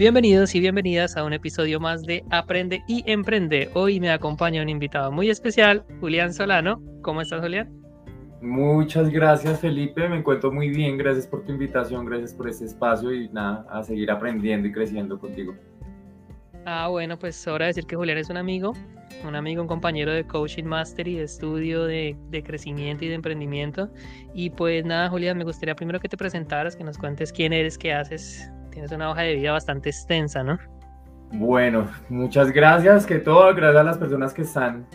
Bienvenidos y bienvenidas a un episodio más de Aprende y Emprende. Hoy me acompaña un invitado muy especial, Julián Solano. ¿Cómo estás, Julián? Muchas gracias, Felipe. Me encuentro muy bien. Gracias por tu invitación, gracias por este espacio y nada, a seguir aprendiendo y creciendo contigo. Ah, bueno, pues sobra decir que Julián es un amigo, un amigo, un compañero de coaching master y de estudio de, de, crecimiento y de emprendimiento. Y pues nada, Julián, me gustaría primero que te presentaras, que nos cuentes quién eres, qué haces, tienes una hoja de vida bastante extensa, ¿no? Bueno, muchas gracias, que todo, gracias a las personas que están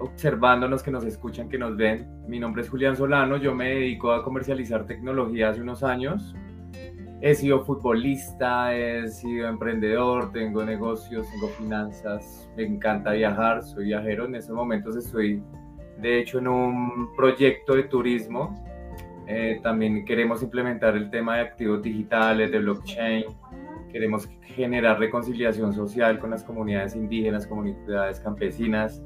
observándonos, que nos escuchan, que nos ven. Mi nombre es Julián Solano, yo me dedico a comercializar tecnología hace unos años. He sido futbolista, he sido emprendedor, tengo negocios, tengo finanzas, me encanta viajar, soy viajero. En estos momentos estoy, de hecho, en un proyecto de turismo eh, también queremos implementar el tema de activos digitales, de blockchain. Queremos generar reconciliación social con las comunidades indígenas, comunidades campesinas.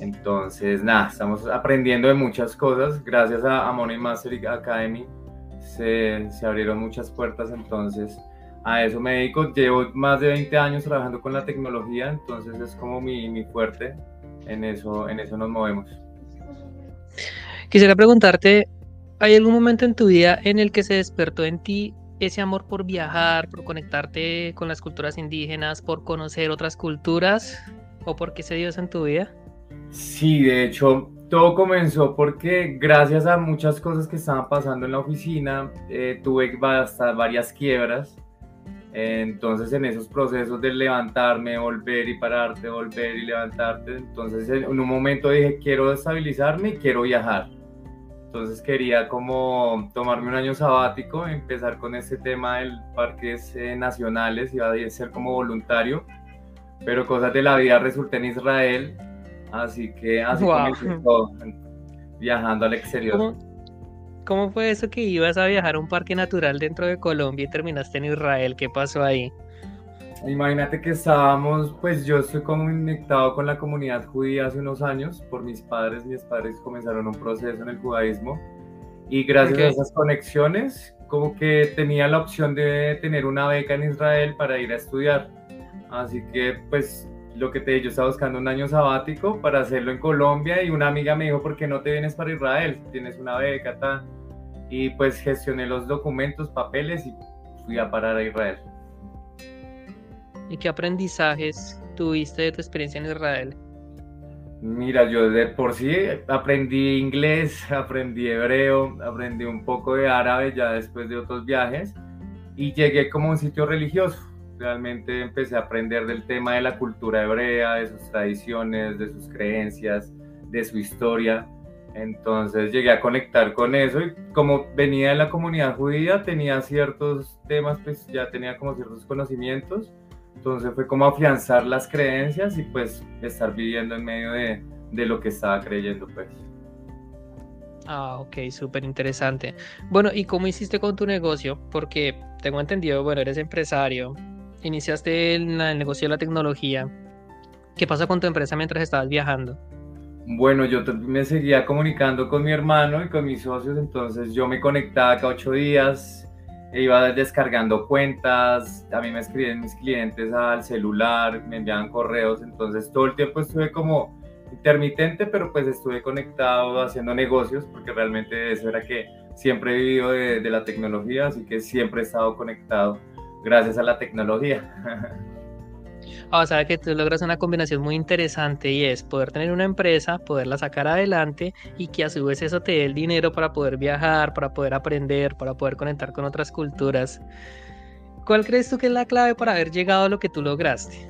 Entonces, nada, estamos aprendiendo de muchas cosas. Gracias a, Money Master Academy se, se, abrieron muchas puertas. Entonces, a eso me dedico. Llevo más de 20 años trabajando con la tecnología, entonces es como mi, mi fuerte. En eso, en eso nos movemos. Quisiera preguntarte, ¿Hay algún momento en tu vida en el que se despertó en ti ese amor por viajar, por conectarte con las culturas indígenas, por conocer otras culturas? ¿O por qué se dio eso en tu vida? Sí, de hecho, todo comenzó porque gracias a muchas cosas que estaban pasando en la oficina, eh, tuve hasta varias quiebras. Entonces en esos procesos de levantarme, volver y pararte, volver y levantarte, entonces en un momento dije, quiero estabilizarme y quiero viajar. Entonces quería como tomarme un año sabático, empezar con este tema del parques eh, nacionales, iba a ser como voluntario, pero cosas de la vida resulté en Israel, así que así comencé todo, viajando al exterior. ¿Cómo, ¿Cómo fue eso que ibas a viajar a un parque natural dentro de Colombia y terminaste en Israel? ¿Qué pasó ahí? Imagínate que estábamos, pues yo estoy conectado con la comunidad judía hace unos años por mis padres. Mis padres comenzaron un proceso en el judaísmo y gracias a esas conexiones, como que tenía la opción de tener una beca en Israel para ir a estudiar. Así que, pues, lo que te dije, yo estaba buscando un año sabático para hacerlo en Colombia y una amiga me dijo, ¿por qué no te vienes para Israel? Tienes una beca, tal. Y pues gestioné los documentos, papeles y fui a parar a Israel. ¿Y qué aprendizajes tuviste de tu experiencia en Israel? Mira, yo de por sí aprendí inglés, aprendí hebreo, aprendí un poco de árabe ya después de otros viajes y llegué como a un sitio religioso. Realmente empecé a aprender del tema de la cultura hebrea, de sus tradiciones, de sus creencias, de su historia. Entonces llegué a conectar con eso y como venía de la comunidad judía tenía ciertos temas, pues ya tenía como ciertos conocimientos entonces fue como afianzar las creencias y pues estar viviendo en medio de, de lo que estaba creyendo pues. Ah, ok, súper interesante. Bueno, ¿y cómo hiciste con tu negocio? Porque tengo entendido, bueno, eres empresario, iniciaste el, el negocio de la tecnología. ¿Qué pasa con tu empresa mientras estabas viajando? Bueno, yo me seguía comunicando con mi hermano y con mis socios, entonces yo me conectaba cada ocho días, iba descargando cuentas, a mí me escribían mis clientes al celular, me enviaban correos, entonces todo el tiempo estuve como intermitente, pero pues estuve conectado haciendo negocios, porque realmente eso era que siempre he vivido de, de la tecnología, así que siempre he estado conectado gracias a la tecnología. O sea que tú logras una combinación muy interesante y es poder tener una empresa, poderla sacar adelante y que a su vez eso te dé el dinero para poder viajar, para poder aprender, para poder conectar con otras culturas. ¿Cuál crees tú que es la clave para haber llegado a lo que tú lograste?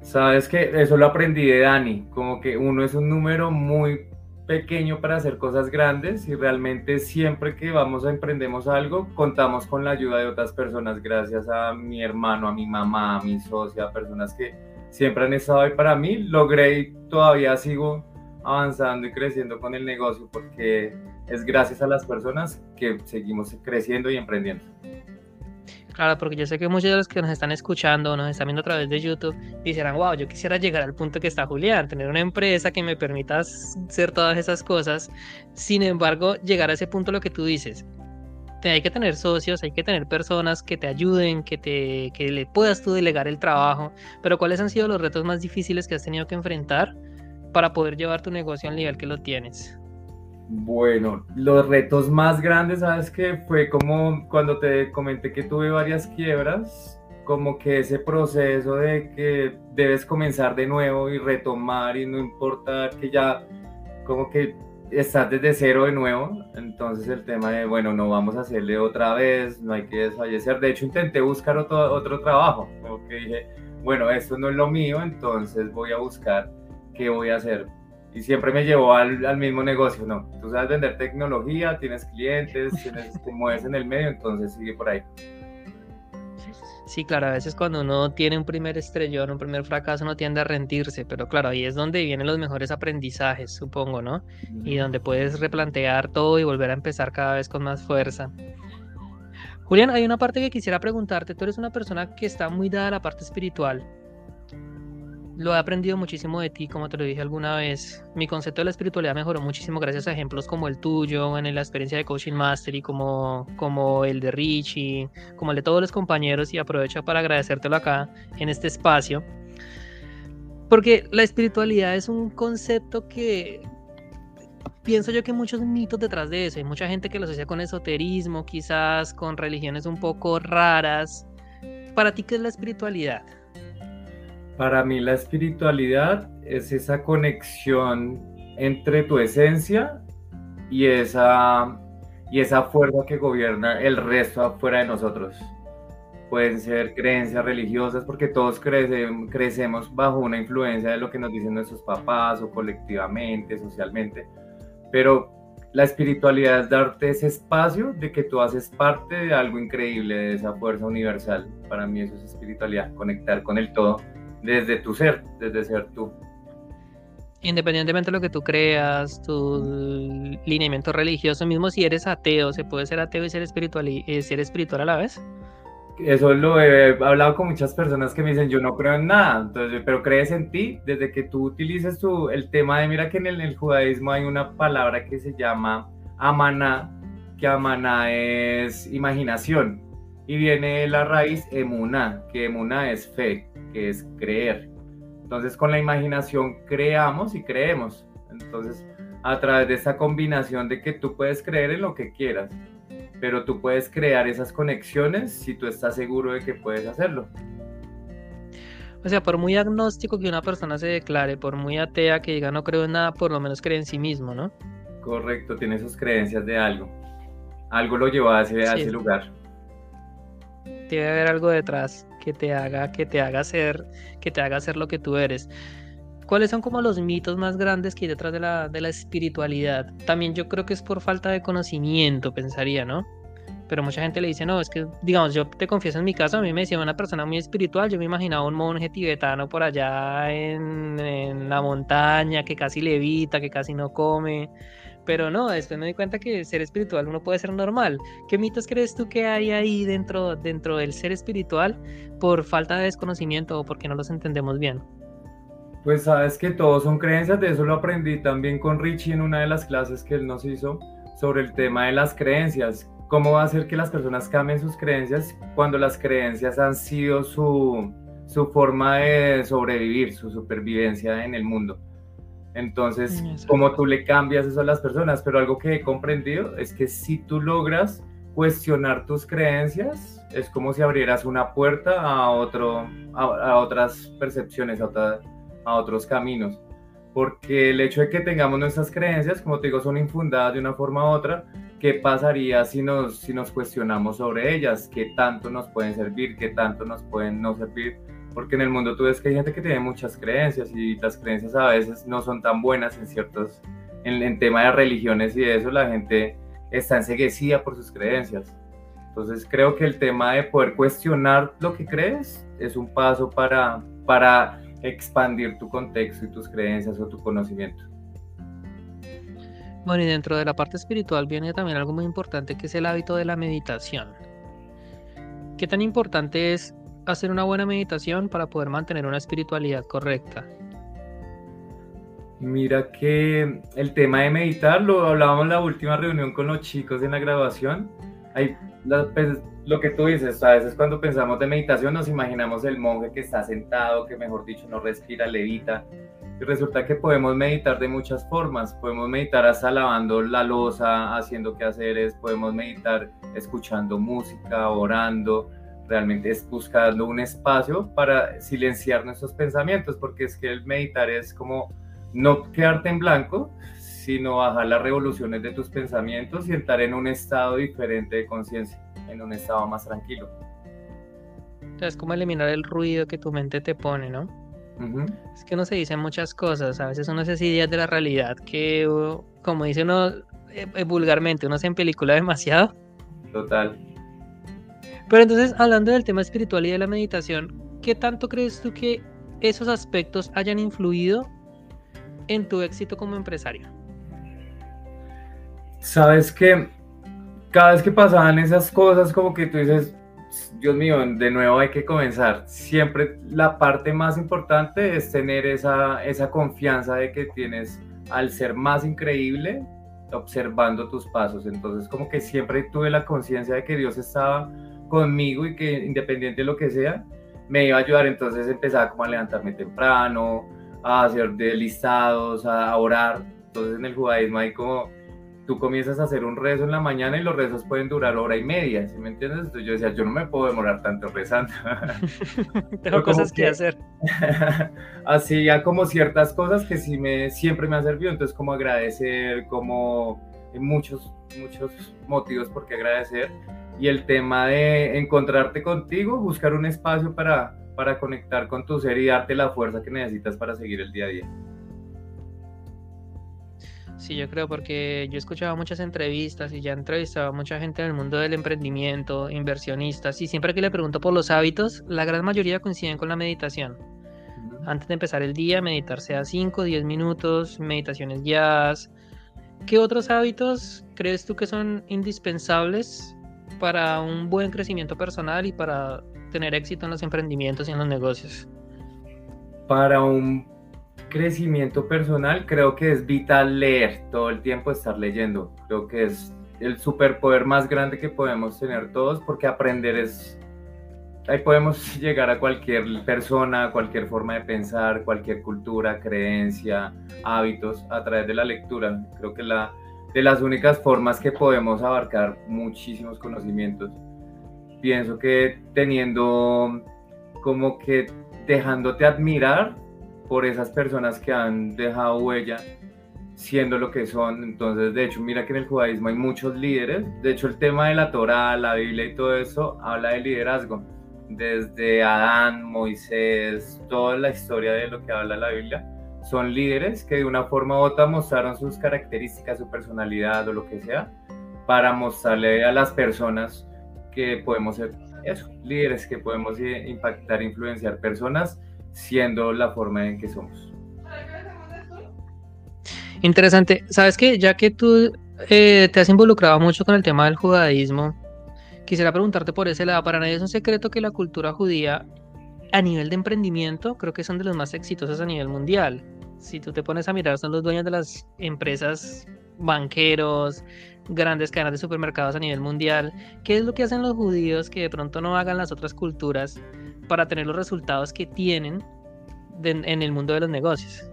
Sabes que eso lo aprendí de Dani, como que uno es un número muy pequeño para hacer cosas grandes y realmente siempre que vamos a emprendemos algo, contamos con la ayuda de otras personas, gracias a mi hermano, a mi mamá, a mi socia, a personas que siempre han estado ahí para mí, logré y todavía sigo avanzando y creciendo con el negocio porque es gracias a las personas que seguimos creciendo y emprendiendo. Claro, porque yo sé que muchos de los que nos están escuchando, nos están viendo a través de YouTube, dijeran, wow, yo quisiera llegar al punto que está Julián, tener una empresa que me permita hacer todas esas cosas. Sin embargo, llegar a ese punto, lo que tú dices, hay que tener socios, hay que tener personas que te ayuden, que, te, que le puedas tú delegar el trabajo. Pero ¿cuáles han sido los retos más difíciles que has tenido que enfrentar para poder llevar tu negocio al nivel que lo tienes? Bueno, los retos más grandes, ¿sabes qué? Fue como cuando te comenté que tuve varias quiebras, como que ese proceso de que debes comenzar de nuevo y retomar y no importa que ya como que estás desde cero de nuevo, entonces el tema de, bueno, no vamos a hacerle otra vez, no hay que desfallecer. De hecho, intenté buscar otro, otro trabajo, como que dije, bueno, esto no es lo mío, entonces voy a buscar qué voy a hacer. Y siempre me llevó al, al mismo negocio, ¿no? Tú sabes vender tecnología, tienes clientes, tienes, te mueves en el medio, entonces sigue por ahí. Sí, claro, a veces cuando uno tiene un primer estrellón, un primer fracaso, uno tiende a rendirse, pero claro, ahí es donde vienen los mejores aprendizajes, supongo, ¿no? Y donde puedes replantear todo y volver a empezar cada vez con más fuerza. Julián, hay una parte que quisiera preguntarte, tú eres una persona que está muy dada a la parte espiritual, lo he aprendido muchísimo de ti, como te lo dije alguna vez. Mi concepto de la espiritualidad mejoró muchísimo gracias a ejemplos como el tuyo, en la experiencia de Coaching Mastery, como, como el de Richie, como el de todos los compañeros, y aprovecho para agradecértelo acá en este espacio. Porque la espiritualidad es un concepto que pienso yo que hay muchos mitos detrás de eso. Hay mucha gente que lo asocia con esoterismo, quizás con religiones un poco raras. ¿Para ti qué es la espiritualidad? Para mí la espiritualidad es esa conexión entre tu esencia y esa, y esa fuerza que gobierna el resto afuera de nosotros. Pueden ser creencias religiosas porque todos crecemos, crecemos bajo una influencia de lo que nos dicen nuestros papás o colectivamente, socialmente. Pero la espiritualidad es darte ese espacio de que tú haces parte de algo increíble, de esa fuerza universal. Para mí eso es espiritualidad, conectar con el todo desde tu ser, desde ser tú. Independientemente de lo que tú creas, tu lineamiento religioso, mismo si eres ateo, ¿se puede ser ateo y ser espiritual, y eh, ser espiritual a la vez? Eso lo he hablado con muchas personas que me dicen, yo no creo en nada, entonces, pero crees en ti desde que tú utilices tu, el tema de, mira que en el, en el judaísmo hay una palabra que se llama amaná, que amaná es imaginación, y viene la raíz emuná, que emuná es fe, que es creer. Entonces con la imaginación creamos y creemos. Entonces a través de esa combinación de que tú puedes creer en lo que quieras, pero tú puedes crear esas conexiones si tú estás seguro de que puedes hacerlo. O sea, por muy agnóstico que una persona se declare, por muy atea que diga no creo en nada, por lo menos cree en sí mismo, ¿no? Correcto, tiene sus creencias de algo. Algo lo llevó a ese, a ese lugar. Debe haber algo detrás que te haga, que te haga ser, que te haga hacer lo que tú eres. ¿Cuáles son como los mitos más grandes que hay detrás de la, de la espiritualidad? También yo creo que es por falta de conocimiento, pensaría, ¿no? Pero mucha gente le dice, no, es que, digamos, yo te confieso en mi caso, a mí me decía una persona muy espiritual, yo me imaginaba un monje tibetano por allá en, en la montaña, que casi levita, que casi no come. Pero no, después me di cuenta que ser espiritual uno puede ser normal. ¿Qué mitos crees tú que hay ahí dentro, dentro del ser espiritual por falta de desconocimiento o porque no los entendemos bien? Pues sabes que todos son creencias, de eso lo aprendí también con Richie en una de las clases que él nos hizo sobre el tema de las creencias. ¿Cómo va a hacer que las personas cambien sus creencias cuando las creencias han sido su, su forma de sobrevivir, su supervivencia en el mundo? Entonces, como tú le cambias eso a las personas, pero algo que he comprendido es que si tú logras cuestionar tus creencias, es como si abrieras una puerta a, otro, a, otras percepciones, a, a otros caminos. Porque el hecho de que tengamos nuestras creencias, como te digo, son infundadas de una forma u otra, ¿qué pasaría si nos, si nos cuestionamos sobre ellas? ¿Qué tanto nos pueden servir? ¿Qué tanto nos pueden no servir? Porque en el mundo tú ves que hay gente que tiene muchas creencias y las creencias a veces no son tan buenas en ciertos, en, en tema de religiones y de eso la gente está enseguecida por sus creencias. Entonces creo que el tema de poder cuestionar lo que crees es un paso para, para expandir tu contexto y tus creencias o tu conocimiento. Bueno, y dentro de la parte espiritual viene también algo muy importante que es el hábito de la meditación. ¿Qué tan importante es hacer una buena meditación para poder mantener una espiritualidad correcta? Mira que el tema de meditar lo hablábamos en la última reunión con los chicos en la grabación. Hay, pues, lo que tú dices, a veces cuando pensamos de meditación nos imaginamos el monje que está sentado, que mejor dicho no respira, levita. Y resulta que podemos meditar de muchas formas. Podemos meditar hasta lavando la losa, haciendo quehaceres, podemos meditar escuchando música, orando. Realmente es buscando un espacio para silenciar nuestros pensamientos, porque es que el meditar es como no quedarte en blanco, sino bajar las revoluciones de tus pensamientos y entrar en un estado diferente de conciencia, en un estado más tranquilo. Es como eliminar el ruido que tu mente te pone, ¿no? Es que uno se dice muchas cosas, a veces uno se hace ideas de la realidad que, como dice uno eh, eh, vulgarmente, uno se en película demasiado. Total. Pero entonces, hablando del tema espiritual y de la meditación, ¿qué tanto crees tú que esos aspectos hayan influido en tu éxito como empresario? Sabes que cada vez que pasaban esas cosas, como que tú dices, Dios mío, de nuevo hay que comenzar. Siempre la parte más importante es tener esa, esa confianza de que tienes al ser más increíble observando tus pasos. Entonces como que siempre tuve la conciencia de que Dios estaba conmigo y que independiente de lo que sea, me iba a ayudar. Entonces empezaba como a levantarme temprano, a hacer de listados, a orar. Entonces en el judaísmo hay como, tú comienzas a hacer un rezo en la mañana y los rezos pueden durar hora y media, ¿sí me entiendes? Entonces yo decía, yo no me puedo demorar tanto rezando. Tengo cosas que, hacer. así ya como ciertas cosas que sí me, siempre me han servido, entonces como agradecer, como muchos, muchos motivos por qué agradecer. Y el tema de encontrarte contigo, buscar un espacio para, para conectar con tu ser y darte la fuerza que necesitas para seguir el día a día. Sí, yo creo porque yo he escuchado muchas entrevistas y ya he entrevistado a mucha gente en el mundo del emprendimiento, inversionistas, y siempre que le pregunto por los hábitos, la gran mayoría coinciden con la meditación. Antes de empezar el día, meditarse a 5, 10 minutos, meditaciones guiadas. ¿Qué otros hábitos crees tú que son indispensables para un buen crecimiento personal y para tener éxito en los emprendimientos y en los negocios? Para un crecimiento personal, creo que es vital leer, todo el tiempo estar leyendo. Creo que es el superpoder más grande que podemos tener todos porque aprender es... Ahí podemos llegar a cualquier persona, a cualquier forma de pensar, cualquier cultura, creencia, hábitos a través de la lectura. Creo que la de las únicas formas que podemos abarcar muchísimos conocimientos pienso que teniendo como que dejándote admirar por esas personas que han dejado huella siendo lo que son. Entonces, de hecho, mira que en el judaísmo hay muchos líderes. De hecho, el tema de la Torah, la Biblia y todo eso habla de liderazgo. Desde Adán, Moisés, toda la historia de lo que habla la Biblia, son líderes que de una forma u otra mostraron sus características, su personalidad o lo que sea, para mostrarle a las personas que podemos ser eso, líderes que podemos impactar, influenciar personas siendo la forma en que somos. Interesante. Sabes que ya que tú eh, te has involucrado mucho con el tema del judaísmo, quisiera preguntarte por ese lado. Para nadie es un secreto que la cultura judía a nivel de emprendimiento creo que son de los más exitosos a nivel mundial. Si tú te pones a mirar, son los dueños de las empresas banqueros, grandes cadenas de supermercados a nivel mundial. ¿Qué es lo que hacen los judíos que de pronto no hagan las otras culturas para tener los resultados que tienen en el mundo de los negocios?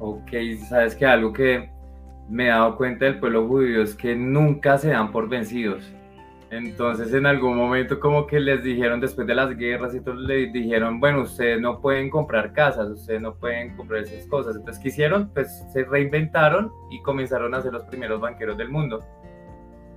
Ok, sabes que algo que me he dado cuenta del pueblo judío es que nunca se dan por vencidos. Entonces en algún momento como que les dijeron después de las guerras y todo, les dijeron, bueno, ustedes no pueden comprar casas, ustedes no pueden comprar esas cosas. Entonces, ¿qué hicieron? Pues se reinventaron y comenzaron a ser los primeros banqueros del mundo.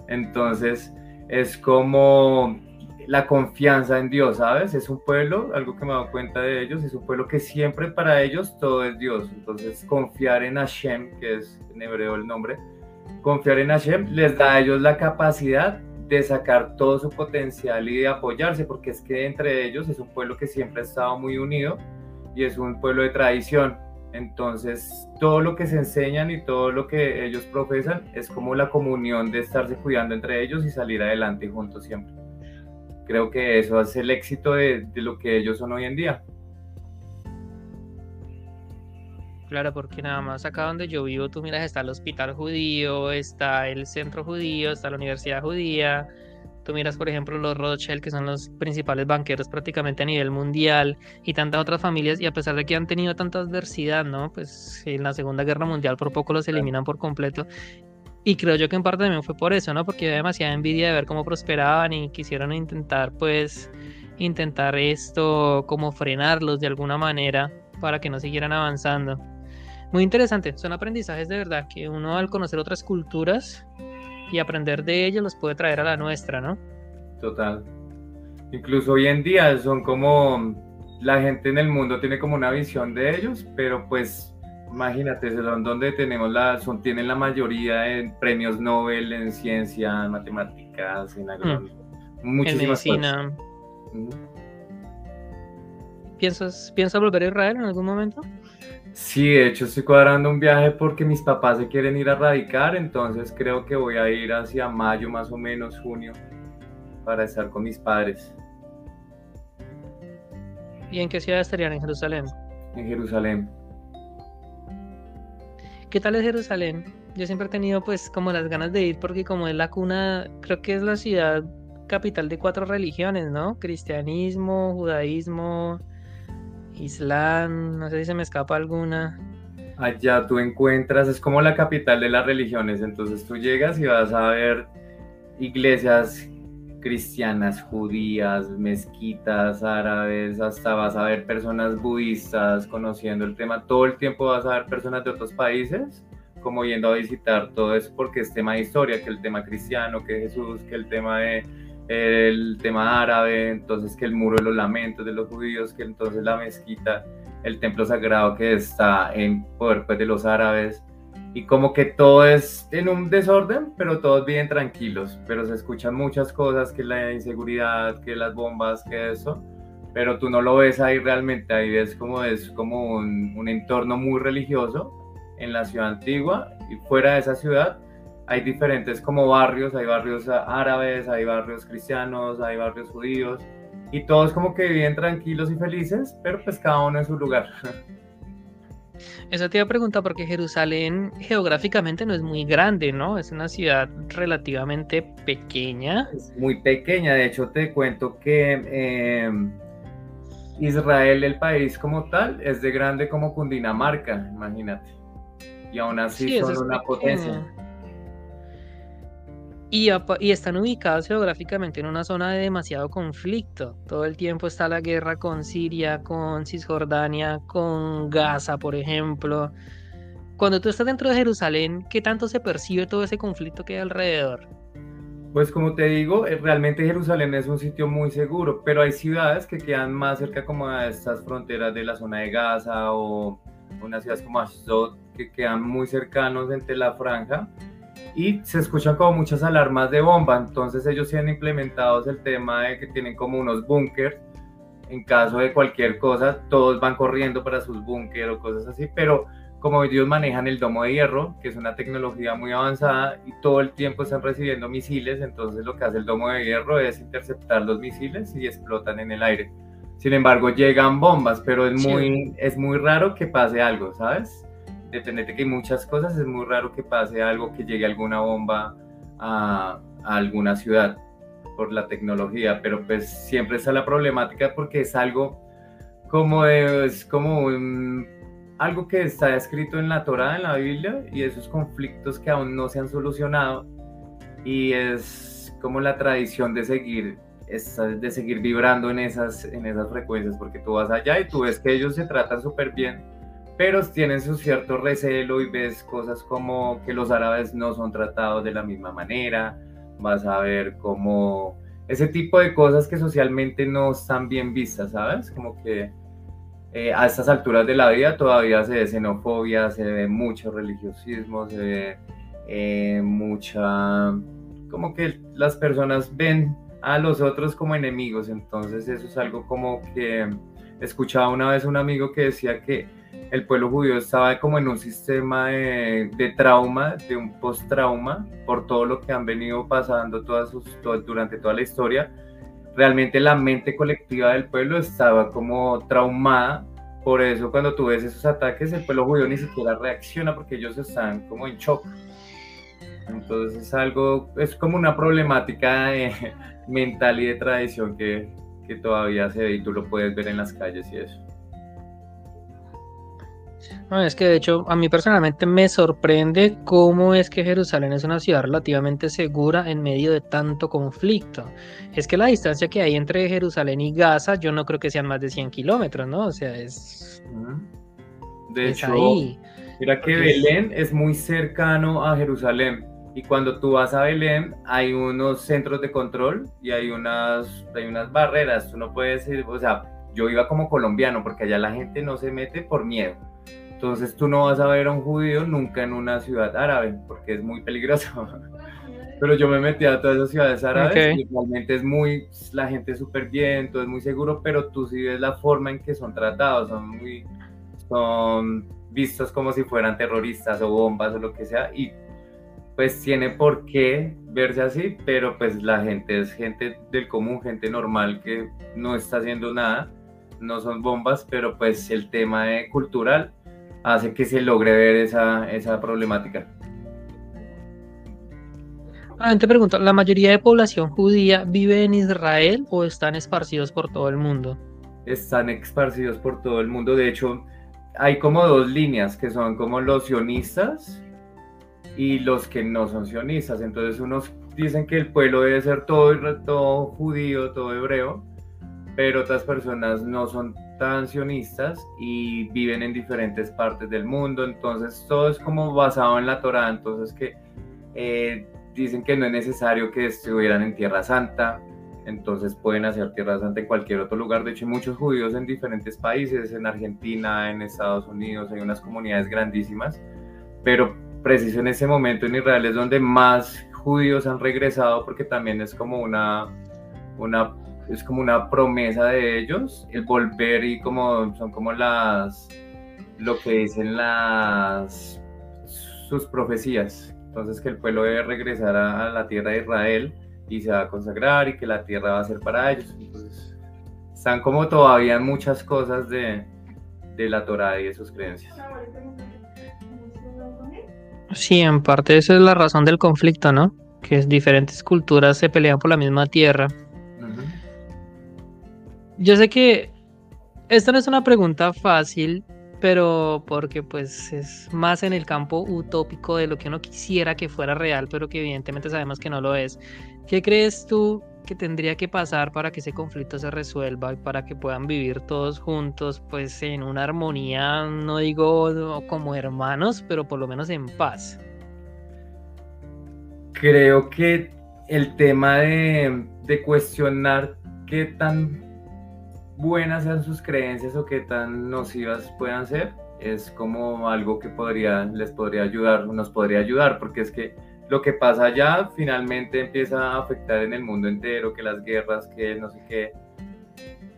Entonces es como la confianza en Dios, ¿sabes? Es un pueblo, algo que me he dado cuenta de ellos, es un pueblo que siempre para ellos todo es Dios. Entonces confiar en Hashem, que es en hebreo el nombre, confiar en Hashem les da a ellos la capacidad de sacar todo su potencial y de apoyarse, porque es que entre ellos es un pueblo que siempre ha estado muy unido y es un pueblo de tradición. Entonces, todo lo que se enseñan y todo lo que ellos profesan es como la comunión de estarse cuidando entre ellos y salir adelante juntos siempre. Creo que eso es el éxito de, de lo que ellos son hoy en día. Claro, porque nada más acá donde yo vivo, tú miras, está el hospital judío, está el centro judío, está la universidad judía. Tú miras, por ejemplo, los Rothschild, que son los principales banqueros prácticamente a nivel mundial, y tantas otras familias, y a pesar de que han tenido tanta adversidad, ¿no? Pues en la Segunda Guerra Mundial por poco los eliminan por completo. Y creo yo que en parte también fue por eso, ¿no? Porque había demasiada envidia de ver cómo prosperaban y quisieron intentar, pues, intentar esto, como frenarlos de alguna manera para que no siguieran avanzando muy interesante. Son aprendizajes de verdad que uno al conocer otras culturas y aprender de ellos los puede traer a la nuestra, ¿no? Total. Incluso hoy en día son como la gente en el mundo tiene como una visión de ellos, pero pues imagínate, son donde tenemos la, son, tienen la mayoría en premios Nobel en ciencia, en matemáticas, en agronomía, mm. muchísimas en medicina. ¿Piensas, ¿Piensas volver a Israel en algún momento? Sí, de hecho estoy cuadrando un viaje porque mis papás se quieren ir a radicar, entonces creo que voy a ir hacia mayo más o menos, junio, para estar con mis padres. ¿Y en qué ciudad estarían? ¿En Jerusalén? En Jerusalén. ¿Qué tal es Jerusalén? Yo siempre he tenido pues como las ganas de ir porque como es la cuna, creo que es la ciudad capital de cuatro religiones, ¿no? Cristianismo, judaísmo, Islam, no sé si se me escapa alguna. Allá tú encuentras, es como la capital de las religiones, entonces tú llegas y vas a ver iglesias cristianas, judías, mezquitas, árabes, hasta vas a ver personas budistas conociendo el tema, todo el tiempo vas a ver personas de otros países como yendo a visitar todo eso porque es tema de historia, que el tema cristiano, que Jesús, que el tema de el tema árabe, entonces que el muro de los lamentos de los judíos, que entonces la mezquita, el templo sagrado que está en poder pues, de los árabes, y como que todo es en un desorden, pero todos viven tranquilos, pero se escuchan muchas cosas, que la inseguridad, que las bombas, que eso, pero tú no lo ves ahí realmente, ahí ves como es como un, un entorno muy religioso en la ciudad antigua, y fuera de esa ciudad hay diferentes como barrios, hay barrios árabes, hay barrios cristianos, hay barrios judíos, y todos como que viven tranquilos y felices, pero pues cada uno en su lugar. Eso te iba a preguntar porque Jerusalén geográficamente no es muy grande, ¿no? Es una ciudad relativamente pequeña. Es muy pequeña, de hecho te cuento que em, Israel, el país como tal, es de grande como Cundinamarca, imagínate. Y aún así son una potencia. Y, están ubicados geográficamente en una zona de demasiado conflicto. Todo el tiempo está la guerra con Siria, con Cisjordania, con Gaza, por ejemplo. Cuando tú estás dentro de Jerusalén, ¿qué tanto se percibe todo ese conflicto que hay alrededor? Pues como te digo, eh, realmente Jerusalén es un sitio muy seguro, pero hay ciudades que quedan más cerca como a estas fronteras de la zona de Gaza o unas ciudades como Ashdod que quedan muy cercanos entre la franja y se escuchan como muchas alarmas de bomba, entonces ellos tienen implementados el tema de que tienen como unos búnkers, en caso de cualquier cosa, todos van corriendo para sus búnkers o cosas así, pero como ellos manejan el domo de hierro, que es una tecnología muy avanzada y todo el tiempo están recibiendo misiles, entonces lo que hace el domo de hierro es interceptar los misiles y explotan en el aire. Sin embargo, llegan bombas, pero es muy, es muy raro que pase algo, ¿sabes? Depende de que hay muchas cosas, es muy raro que pase algo, que llegue alguna bomba a, alguna ciudad por la tecnología, pero pues siempre está la problemática porque es algo como es como algo que está escrito en la Torah, en la Biblia, y esos conflictos que aún no se han solucionado, y es como la tradición de seguir, de seguir vibrando en esas, en esas frecuencias, porque tú vas allá y tú ves que ellos se tratan súper bien, pero tienen su cierto recelo y ves cosas como que los árabes no son tratados de la misma manera, vas a ver como ese tipo de cosas que socialmente no están bien vistas, ¿sabes? Como que eh, a estas alturas de la vida todavía se ve xenofobia, se ve mucho religiosismo, se ve eh, mucha... como que las personas ven a los otros como enemigos, entonces eso es algo como que escuchaba una vez un amigo que decía que el pueblo judío estaba como en un sistema de, trauma, de un post-trauma, por todo lo que han venido pasando todas sus, durante toda la historia. Realmente la mente colectiva del pueblo estaba como traumada, por eso cuando tú ves esos ataques, el pueblo judío ni siquiera reacciona porque ellos están como en shock. Entonces es algo, es como una problemática mental y de tradición que, que todavía se ve y tú lo puedes ver en las calles y eso. No, es que de hecho a mí personalmente me sorprende cómo es que Jerusalén es una ciudad relativamente segura en medio de tanto conflicto. Es que la distancia que hay entre Jerusalén y Gaza yo no creo que sean más de 100 kilómetros, ¿no? O sea, es... De hecho, mira que Belén es muy cercano a Jerusalén. Y cuando tú vas a Belén, hay unos centros de control y hay unas, hay unas barreras. Tú no puedes ir, o sea, yo iba como colombiano porque allá la gente no se mete por miedo entonces tú no vas a ver a un judío nunca en una ciudad árabe, porque es muy peligroso. Pero yo me metí a todas esas ciudades árabes y realmente es muy, la gente es súper bien, todo es muy seguro, pero tú sí ves la forma en que son tratados, son muy, son vistos como si fueran terroristas o bombas o lo que sea, y pues tiene por qué verse así, pero pues la gente es gente del común, gente normal que no está haciendo nada, no son bombas, pero pues el tema de cultural hace que se logre ver esa, esa problemática. Ah, te pregunto, ¿la mayoría de población judía vive en Israel o están esparcidos por todo el mundo? Están esparcidos por todo el mundo. De hecho, hay como dos líneas que son como los sionistas y los que no son sionistas. Entonces unos dicen que el pueblo debe ser todo, todo judío, todo hebreo, pero otras personas no son tan sionistas y viven en diferentes partes del mundo, entonces todo es como basado en la Torah, entonces que eh, dicen que no es necesario que estuvieran en Tierra Santa, entonces pueden hacer Tierra Santa en cualquier otro lugar, de hecho hay muchos judíos en diferentes países, en Argentina, en Estados Unidos, hay unas comunidades grandísimas, pero preciso en ese momento en Israel es donde más judíos han regresado porque también es como una, una es como una promesa de ellos, el volver y como son como las, lo que dicen las, sus profecías. Entonces que el pueblo debe regresar a, la tierra de Israel y se va a consagrar y que la tierra va a ser para ellos. Entonces están como todavía muchas cosas de, de la Torah y de sus creencias. Sí, en parte esa es la razón del conflicto, ¿no? Que diferentes culturas se pelean por la misma tierra yo sé que esta no es una pregunta fácil, pero porque pues es más en el campo utópico de lo que uno quisiera que fuera real, pero que evidentemente sabemos que no lo es. ¿Qué crees tú que tendría que pasar para que ese conflicto se resuelva y para que puedan vivir todos juntos pues en una armonía, no digo como hermanos, pero por lo menos en paz? Creo que el tema de, de cuestionar qué tan buenas sean sus creencias o qué tan nocivas puedan ser, es como algo que podría, les podría ayudar, nos podría ayudar, porque es que lo que pasa allá finalmente empieza a afectar en el mundo entero, que las guerras, que no sé qué.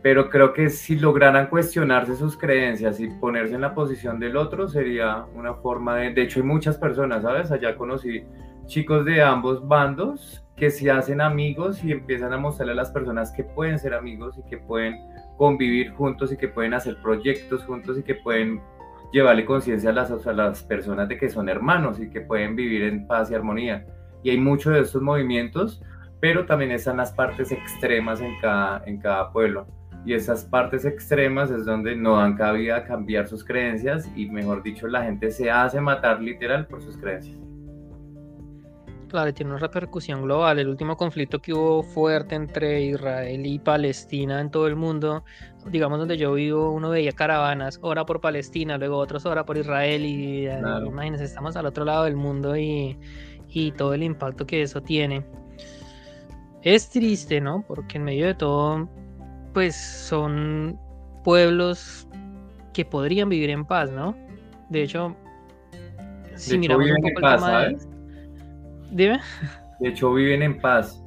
Pero creo que si lograran cuestionarse sus creencias y ponerse en la posición del otro, sería una forma de... De hecho, hay muchas personas, ¿sabes? Allá conocí chicos de ambos bandos que se hacen amigos y empiezan a mostrarle a las personas que pueden ser amigos y que pueden convivir juntos y que pueden hacer proyectos juntos y que pueden llevarle conciencia a las, a las personas de que son hermanos y que pueden vivir en paz y armonía. Y hay muchos de estos movimientos, pero también están las partes extremas en cada, en cada pueblo. Y esas partes extremas es donde no dan cabida a cambiar sus creencias y, mejor dicho, la gente se hace matar literal por sus creencias. Claro, tiene una repercusión global. El último conflicto que hubo fuerte entre Israel y Palestina en todo el mundo, digamos donde yo vivo, uno veía caravanas, hora por Palestina, luego otros hora por Israel y imagínense, estamos al otro lado del mundo y, y todo el impacto que eso tiene. Es triste, ¿no? Porque en medio de todo, pues son pueblos que podrían vivir en paz, ¿no? De hecho, si miramos un poco el tema de... Dime. De hecho, viven en paz,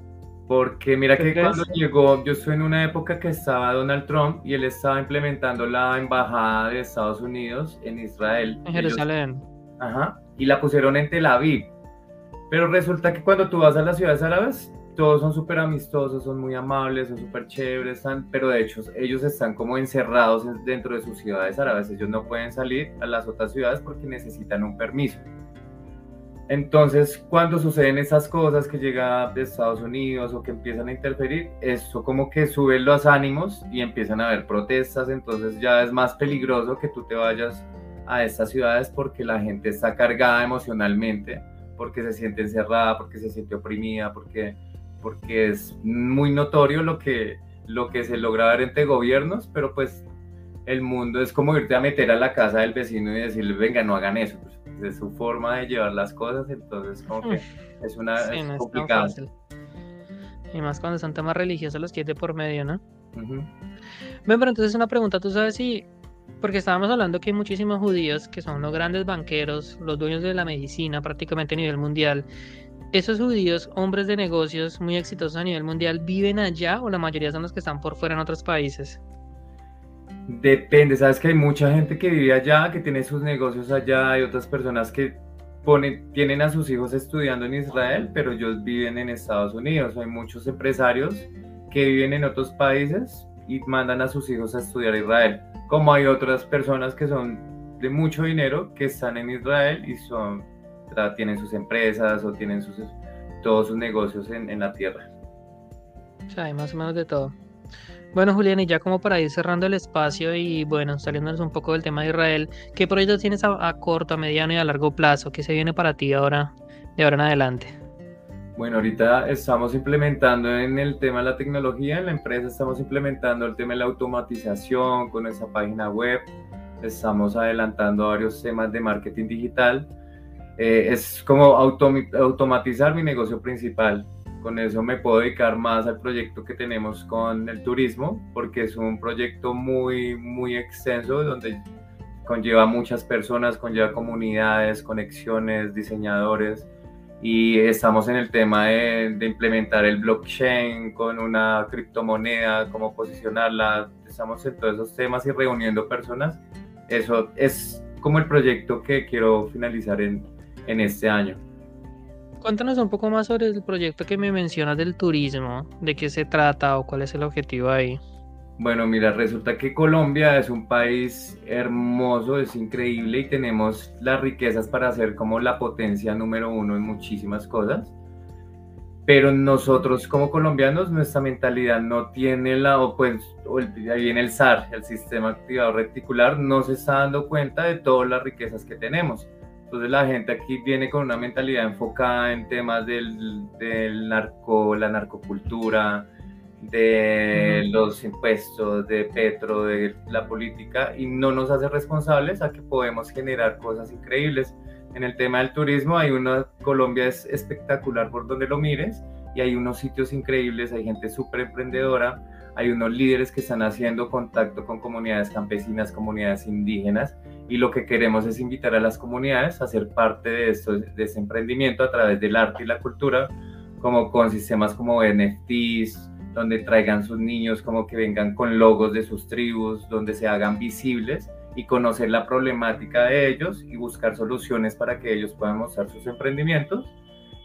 Porque mira que cuando llegó, yo estuve en una época que estaba Donald Trump y él estaba implementando la embajada de Estados Unidos en Israel. En Jerusalén. ajá, y la pusieron en Tel Aviv. Pero resulta que cuando tú vas a las ciudades árabes, todos son súper amistosos, son muy amables, son súper chéveres, están, pero de hecho ellos están como encerrados dentro de sus ciudades árabes. Ellos no pueden salir a las otras ciudades porque necesitan un permiso. Entonces, cuando suceden esas cosas que llega de Estados Unidos o que empiezan a interferir, eso como que sube los ánimos y empiezan a haber protestas, entonces ya es más peligroso que tú te vayas a estas ciudades porque la gente está cargada emocionalmente, porque se siente encerrada, porque se siente oprimida, porque, porque es muy notorio lo que, lo que se logra ver entre gobiernos, pero pues el mundo es como irte a meter a la casa del vecino y decirle, venga, no hagan eso. De su forma de llevar las cosas, entonces como que hmm. es una sí, complicado. y más cuando son temas religiosos los que por medio, ¿no? Uh pero entonces una pregunta, ¿tú sabes si porque estábamos hablando que hay muchísimos judíos que son los grandes banqueros, los dueños de la medicina prácticamente a nivel mundial. ¿Esos judíos, hombres de negocios muy exitosos a nivel mundial, viven allá o la mayoría son los que están por fuera en otros países? Depende, sabes que hay mucha gente que vive allá, que tiene sus negocios allá, hay otras personas que tienen a sus hijos estudiando en Israel, pero ellos viven en Estados Unidos. Hay muchos empresarios que viven en otros países y mandan a sus hijos a estudiar a Israel. Como hay otras personas que son de mucho dinero que están en Israel y son, tienen sus empresas o tienen sus, todos sus negocios en, en la tierra. O sea, hay más o menos de todo. Bueno, Julián, y ya como para ir cerrando el espacio y bueno, saliéndonos un poco del tema de Israel, ¿qué proyectos tienes a, corto, a mediano y a largo plazo? ¿Qué se viene para ti ahora, de ahora en adelante? Bueno, ahorita estamos implementando en el tema de la tecnología, en la empresa estamos implementando el tema de la automatización con esa página web, estamos adelantando varios temas de marketing digital. Eh, es como automatizar mi negocio principal, con eso me puedo dedicar más al proyecto que tenemos con el turismo, porque es un proyecto muy, muy extenso, donde conlleva muchas personas, conlleva comunidades, conexiones, diseñadores, y estamos en el tema de, implementar el blockchain con una criptomoneda, cómo posicionarla, estamos en todos esos temas y reuniendo personas. Eso es como el proyecto que quiero finalizar en, en este año. Cuéntanos un poco más sobre el proyecto que me mencionas del turismo, de qué se trata o cuál es el objetivo ahí. Bueno, mira, resulta que Colombia es un país hermoso, es increíble y tenemos las riquezas para ser como la potencia número uno en muchísimas cosas. Pero nosotros como colombianos, nuestra mentalidad no tiene la, o pues, ahí viene el SAR, el sistema activado reticular, no se está dando cuenta de todas las riquezas que tenemos. Entonces la gente aquí viene con una mentalidad enfocada en temas del, del narco, la narcocultura, de los impuestos, de Petro, de la política, y no nos hace responsables a que podemos generar cosas increíbles. En el tema del turismo hay una, Colombia es espectacular por donde lo mires, y hay unos sitios increíbles, hay gente súper emprendedora, hay unos líderes que están haciendo contacto con comunidades campesinas, comunidades indígenas, y lo que queremos es invitar a las comunidades a ser parte de, esto, de emprendimiento a través del arte y la cultura, como con sistemas como NFTs, donde traigan sus niños, como que vengan con logos de sus tribus, donde se hagan visibles y conocer la problemática de ellos y buscar soluciones para que ellos puedan mostrar sus emprendimientos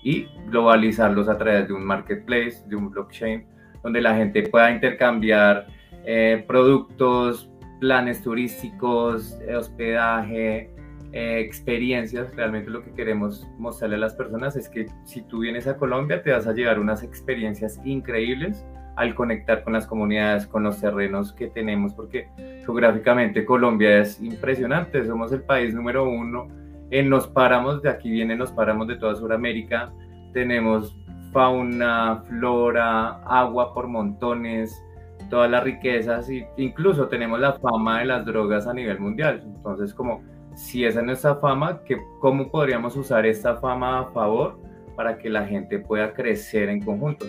y globalizarlos a través de un marketplace, de un blockchain, donde la gente pueda intercambiar eh, productos, planes turísticos, eh, hospedaje, eh, experiencias. Realmente lo que queremos mostrarle a las personas es que si tú vienes a Colombia te vas a llevar unas experiencias increíbles al conectar con las comunidades, con los terrenos que tenemos, porque geográficamente Colombia es impresionante, somos el país número uno en los páramos, de aquí vienen los páramos de toda Sudamérica, tenemos fauna, flora, agua por montones, todas las riquezas e incluso tenemos la fama de las drogas a nivel mundial. Entonces, como si esa es nuestra fama, que, ¿cómo podríamos usar esta fama a favor para que la gente pueda crecer en conjunto?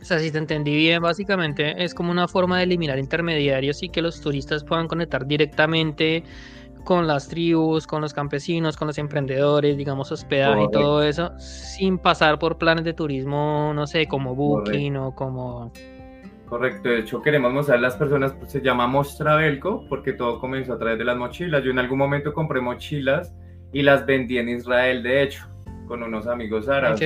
O sea, si te entendí bien, básicamente es como una forma de eliminar intermediarios y que los turistas puedan conectar directamente con las tribus, con los campesinos, con los emprendedores, digamos hospedaje y todo eso, sin pasar por planes de turismo, no sé, como Booking o como... Correcto, de hecho queremos mostrar a las personas, pues, se llama Mostravelco, porque todo comenzó a través de las mochilas. Yo en algún momento compré mochilas y las vendí en Israel, de hecho, con unos amigos árabes.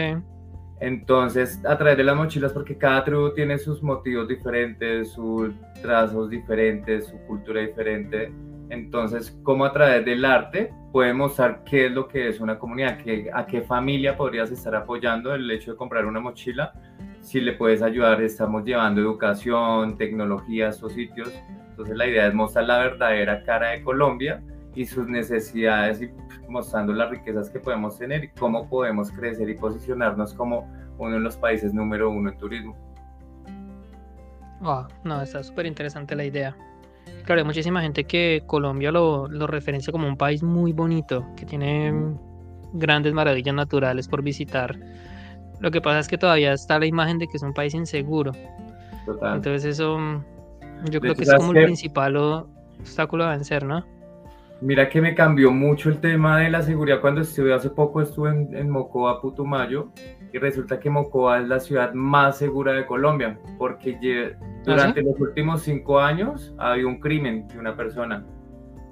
Entonces, a través de las mochilas, porque cada tribu tiene sus motivos diferentes, sus trazos diferentes, su cultura diferente entonces, ¿cómo a través del arte podemos mostrar qué es lo que es una comunidad? a qué familia podrías estar apoyando el hecho de comprar una mochila? Si le puedes ayudar, estamos llevando educación, tecnología a estos sitios. Entonces, la idea es mostrar la verdadera cara de Colombia y sus necesidades y mostrando las riquezas que podemos tener y cómo podemos crecer y posicionarnos como uno de los países número uno en turismo. Wow, no, está súper interesante la idea. Claro, hay muchísima gente que Colombia lo, lo referencia como un país muy bonito, que tiene grandes maravillas naturales por visitar. Lo que pasa es que todavía está la imagen de que es un país inseguro. Total. Entonces eso yo creo que es como el principal obstáculo a vencer, ¿no? Mira que me cambió mucho el tema de la seguridad cuando estuve hace poco, estuve en, en Mocoa, Putumayo, y resulta que Mocoa es la ciudad más segura de Colombia, porque ¿Ah, durante los últimos cinco años ha habido un crimen de una persona.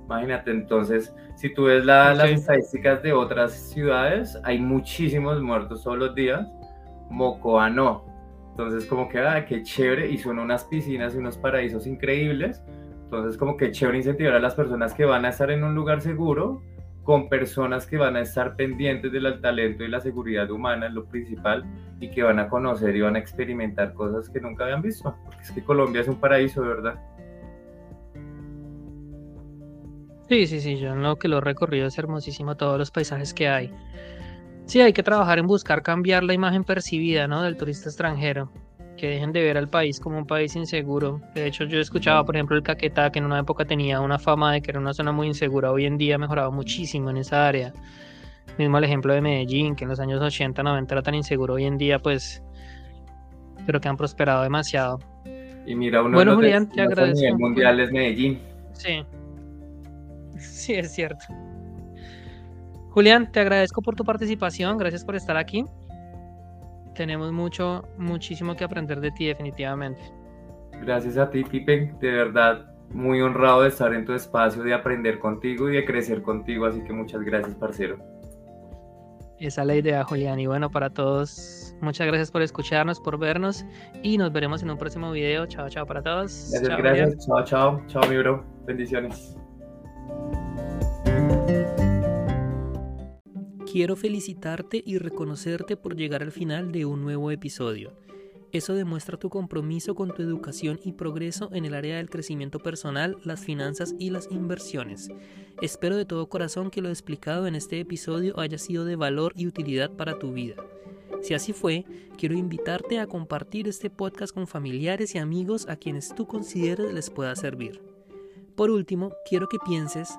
Imagínate, entonces, si tú ves las estadísticas de otras ciudades, hay muchísimos muertos todos los días, Mocoa no. Entonces, como que, ah, qué chévere, y son unas piscinas y unos paraísos increíbles. Entonces, como que chévere incentivar a las personas que van a estar en un lugar seguro, con personas que van a estar pendientes del talento y la seguridad humana, es lo principal, y que van a conocer y van a experimentar cosas que nunca habían visto, porque es que Colombia es un paraíso, ¿verdad? Sí, sí, sí, yo en lo que lo he recorrido es hermosísimo todos los paisajes que hay. Sí, hay que trabajar en buscar cambiar la imagen percibida, ¿no? Del turista extranjero que dejen de ver al país como un país inseguro. De hecho, yo escuchaba, por ejemplo, el Caquetá, que en una época tenía una fama de que era una zona muy insegura. Hoy en día ha mejorado muchísimo en esa área. Mismo el ejemplo de Medellín, que en los años 80, 90 era tan inseguro. Hoy en día, pues, creo que han prosperado demasiado. Y mira, uno bueno, de los Julián, te agradezco. mundial es Medellín. Sí. Sí, es cierto. Julián, te agradezco por tu participación. Gracias por estar aquí tenemos mucho, muchísimo que aprender de ti definitivamente. Gracias a ti, Pipe, de verdad, muy honrado de estar en tu espacio, de aprender contigo y de crecer contigo, así que muchas gracias, parcero. Esa es la idea, Julián. Y bueno, para todos, muchas gracias por escucharnos, por vernos y nos veremos en un próximo video. Chao, chao para todos. Gracias, gracias. Chao, chao. Chao, mi bro. Bendiciones. Quiero felicitarte y reconocerte por llegar al final de un nuevo episodio. Eso demuestra tu compromiso con tu educación y progreso en el área del crecimiento personal, las finanzas y las inversiones. Espero de todo corazón que lo explicado en este episodio haya sido de valor y utilidad para tu vida. Si así fue, quiero invitarte a compartir este podcast con familiares y amigos a quienes tú consideres les pueda servir. Por último, quiero que pienses